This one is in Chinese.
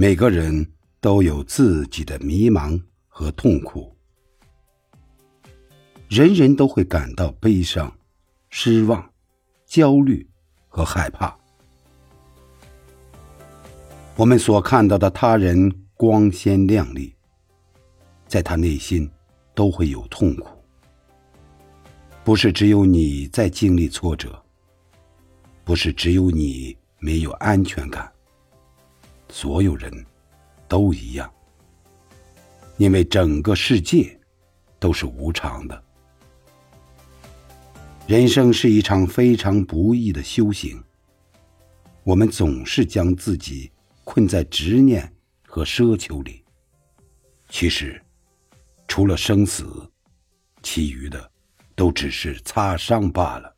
每个人都有自己的迷茫和痛苦，人人都会感到悲伤、失望、焦虑和害怕。我们所看到的他人光鲜亮丽，在他内心都会有痛苦。不是只有你在经历挫折，不是只有你没有安全感。所有人都一样，因为整个世界都是无常的。人生是一场非常不易的修行，我们总是将自己困在执念和奢求里。其实，除了生死，其余的都只是擦伤罢了。